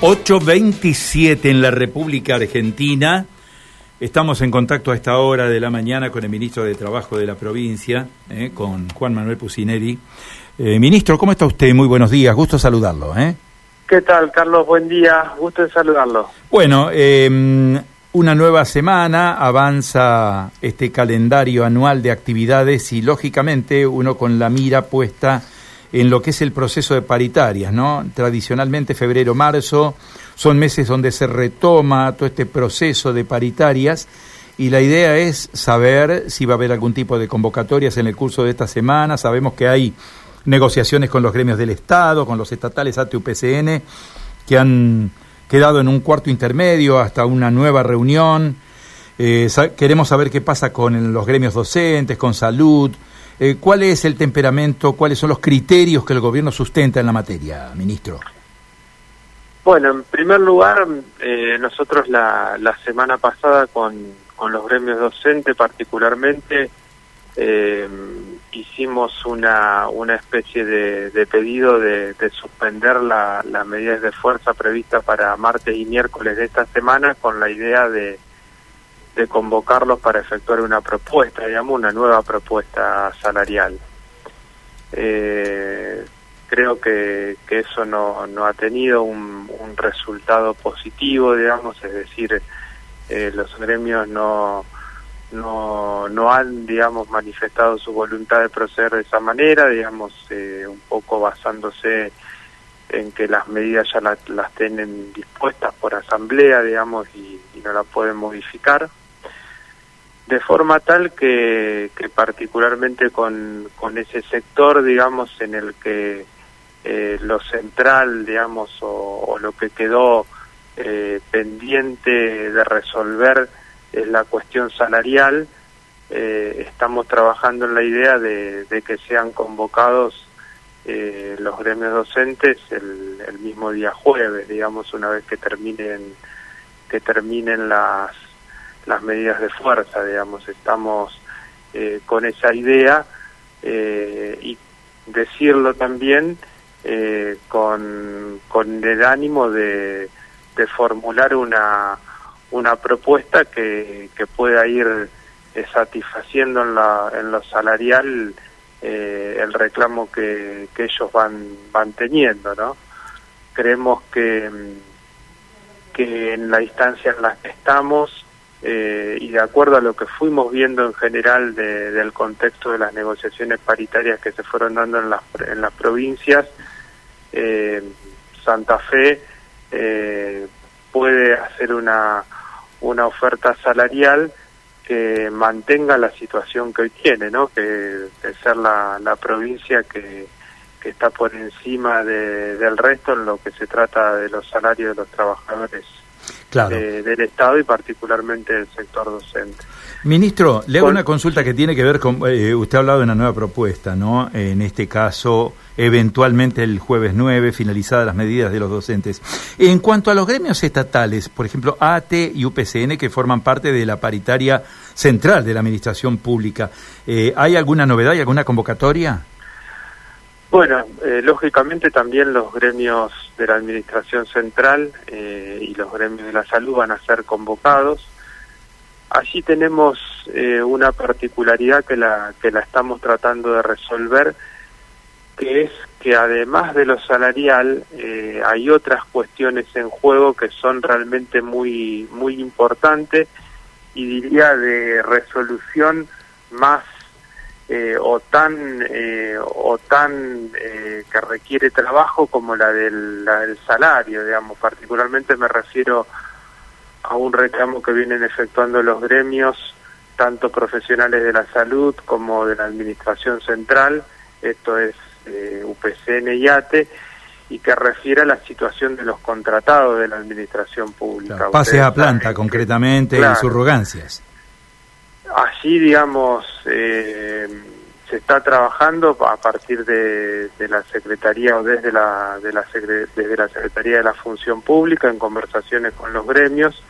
8.27 en la República Argentina. Estamos en contacto a esta hora de la mañana con el ministro de Trabajo de la provincia, eh, con Juan Manuel Pusineri. Eh, ministro, ¿cómo está usted? Muy buenos días, gusto saludarlo. ¿eh? ¿Qué tal, Carlos? Buen día, gusto de saludarlo. Bueno, em, una nueva semana, avanza este calendario anual de actividades y lógicamente uno con la mira puesta en lo que es el proceso de paritarias, ¿no? Tradicionalmente febrero, marzo son meses donde se retoma todo este proceso de paritarias y la idea es saber si va a haber algún tipo de convocatorias en el curso de esta semana. Sabemos que hay negociaciones con los gremios del Estado, con los estatales ATUPCN, que han quedado en un cuarto intermedio hasta una nueva reunión. Eh, queremos saber qué pasa con los gremios docentes, con salud, eh, ¿Cuál es el temperamento, cuáles son los criterios que el gobierno sustenta en la materia, ministro? Bueno, en primer lugar, eh, nosotros la, la, semana pasada con, con, los gremios docentes particularmente eh, hicimos una, una especie de, pedido de, de suspender las medidas de fuerza previstas para martes y miércoles de esta semana con la idea de, de convocarlos para efectuar una propuesta, digamos, una nueva propuesta salarial. Eh, creo que, que, eso no, no ha tenido un, resultado positivo, digamos, es decir, eh, los gremios no, no, no han, digamos, manifestado su voluntad de proceder de esa manera, digamos, eh, un poco basándose en que las medidas ya las tienen dispuestas por asamblea, digamos, y, y no la pueden modificar de forma tal que, particularmente con, con, ese sector, digamos, en el que eh, lo central, digamos, o, lo que quedó eh, pendiente de resolver es la cuestión salarial, eh, estamos trabajando en la idea de, que sean convocados los gremios docentes el, el mismo día jueves, digamos, una vez que terminen que terminen las las medidas de fuerza, digamos, estamos eh, con esa idea eh, y decirlo también eh, con, con el ánimo de, de formular una, una propuesta que, que pueda ir satisfaciendo en, la, en lo salarial el reclamo que, que ellos van, van teniendo, ¿no? Creemos que, que en la instancia en la que estamos eh, y de acuerdo a lo que fuimos viendo en general del contexto de las negociaciones paritarias que se fueron dando en las, en las provincias, eh, Santa Fe eh, puede hacer una, una oferta salarial que mantenga la situación que hoy tiene, ¿no? que de ser la, la provincia que, que está por encima de, del resto en lo que se trata de los salarios de los trabajadores del Estado y particularmente del sector docente. Ministro, le hago una consulta que tiene que ver con, eh, usted ha hablado de una nueva propuesta, ¿no? En este caso, eventualmente el jueves 9, finalizadas las medidas de los docentes. En cuanto a los gremios estatales, por ejemplo, AT y UPCN, que forman parte de la paritaria central de la Administración Pública, eh, ¿hay alguna novedad y alguna convocatoria? Bueno, eh, lógicamente también los gremios de la Administración Central eh, y los gremios de la salud van a ser convocados. Allí tenemos eh, una particularidad que la, que la estamos tratando de resolver, que es que además de lo salarial hay otras cuestiones en juego que son realmente muy, muy importantes y diría de resolución más eh, o tan eh, o tan eh, que requiere trabajo como la del, la del salario digamos particularmente me refiero a un reclamo que vienen efectuando los gremios tanto profesionales de la salud como de la administración central esto es UPCN y ATE y que refiere a la situación de los contratados de la administración pública. pase a planta, concretamente, y subrogancias. Allí, digamos, eh, se está trabajando a partir de, la Secretaría o desde la, de la, desde la Secretaría de la Función Pública en conversaciones con los gremios,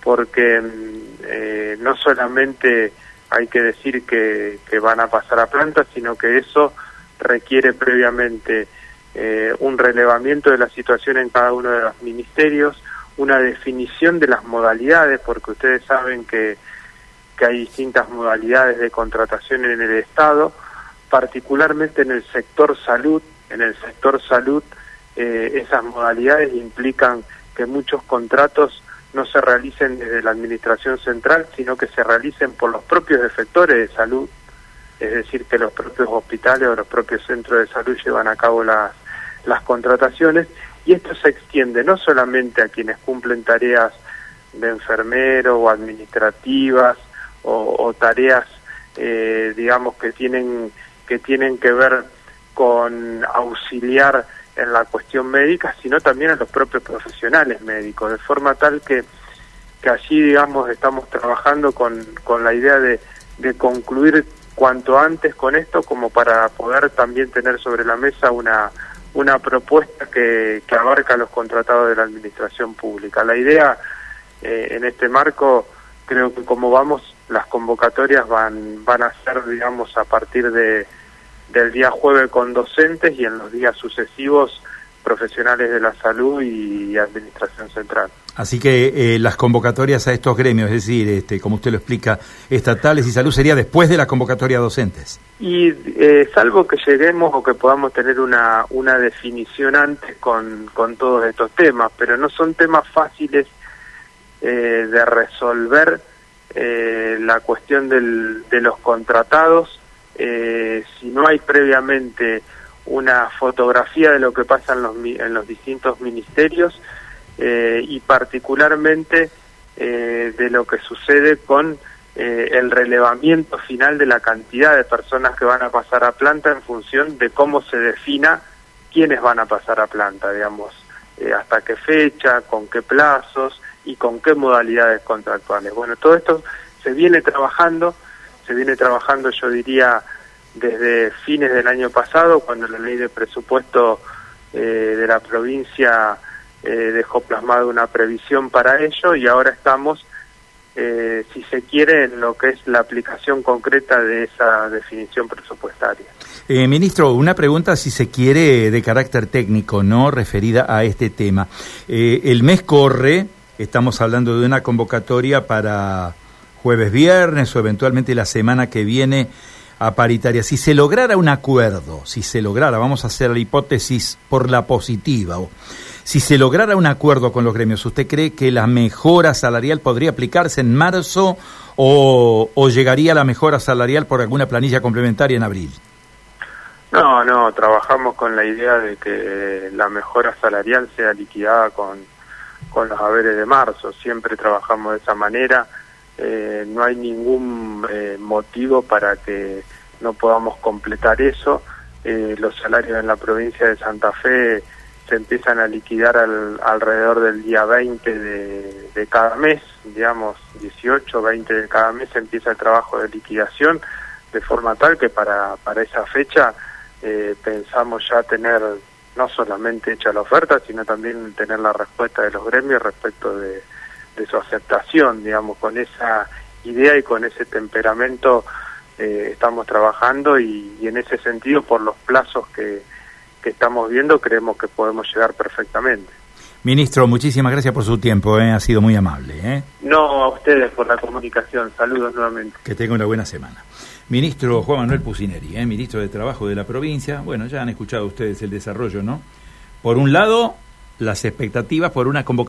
porque mm, eh, no solamente hay que decir que, van a pasar a planta, sino que eso requiere previamente eh, un relevamiento de la situación en cada uno de los ministerios, una definición de las modalidades, porque ustedes saben que, que hay distintas modalidades de contratación en el Estado, particularmente en el sector salud. En el sector salud eh, esas modalidades implican que muchos contratos no se realicen desde la Administración Central, sino que se realicen por los propios efectores de salud, es decir, que los propios hospitales o los propios centros de salud llevan a cabo las, las contrataciones y esto se extiende no solamente a quienes cumplen tareas de enfermero o administrativas o, tareas, eh, digamos, que tienen, que tienen que ver con auxiliar en la cuestión médica, sino también a los propios profesionales médicos, de forma tal que, que allí, digamos, estamos trabajando con, con la idea de, de concluir cuanto antes con esto como para poder también tener sobre la mesa una, una propuesta que, que abarca los contratados de la administración pública. La idea eh, en este marco, creo que como vamos, las convocatorias van, van a ser, digamos, a partir de del día jueves con docentes y en los días sucesivos profesionales de la salud y administración central. Así que eh, las convocatorias a estos gremios, es decir, este, como usted lo explica, estatales y salud, sería después de la convocatoria a docentes. Y eh, salvo que lleguemos o que podamos tener una, una definición antes con, con todos estos temas, pero no son temas fáciles eh, de resolver la cuestión del, de los contratados. Eh, si no hay previamente una fotografía de lo que pasa en los, en los distintos ministerios eh, y particularmente eh, de lo que sucede con eh, el relevamiento final de la cantidad de personas que van a pasar a planta en función de cómo se defina quiénes van a pasar a planta, digamos, hasta qué fecha, con qué plazos y con qué modalidades contractuales. Bueno, todo esto se viene trabajando se viene trabajando, yo diría, desde fines del año pasado, cuando la ley de presupuesto eh, de la provincia eh, dejó plasmada una previsión para ello y ahora estamos, eh, si se quiere, en lo que es la aplicación concreta de esa definición presupuestaria. ministro, una pregunta, si se quiere, de carácter técnico, no referida a este tema. el mes corre, estamos hablando de una convocatoria para jueves, viernes o eventualmente la semana que viene a paritaria. Si se lograra un acuerdo, si se lograra, vamos a hacer la hipótesis por la positiva, o, si se lograra un acuerdo con los gremios, ¿usted cree que la mejora salarial podría aplicarse en marzo o, o llegaría la mejora salarial por alguna planilla complementaria en abril? No, no, trabajamos con la idea de que la mejora salarial sea liquidada con, con los haberes de marzo. Siempre trabajamos de esa manera eh, no hay ningún eh, motivo para que no podamos completar eso. Eh, los salarios en la provincia de Santa Fe se empiezan a liquidar alrededor del día 20 de, de, cada mes, digamos 18, 20 de cada mes empieza el trabajo de liquidación, de forma tal que para, para esa fecha pensamos ya tener no solamente hecha la oferta, sino también tener la respuesta de los gremios respecto de su aceptación, digamos, con esa idea y con ese temperamento eh, estamos trabajando y, en ese sentido, por los plazos que estamos viendo, creemos que podemos llegar perfectamente. Ministro, muchísimas gracias por su tiempo, ¿eh? ha sido muy amable. ¿eh? No, a ustedes por la comunicación. Saludos nuevamente. Que tenga una buena semana. Ministro Juan Manuel Pusineri, ¿eh? ministro de Trabajo de la provincia. Bueno, ya han escuchado ustedes el desarrollo, ¿no? Por un lado, las expectativas por una convocatoria.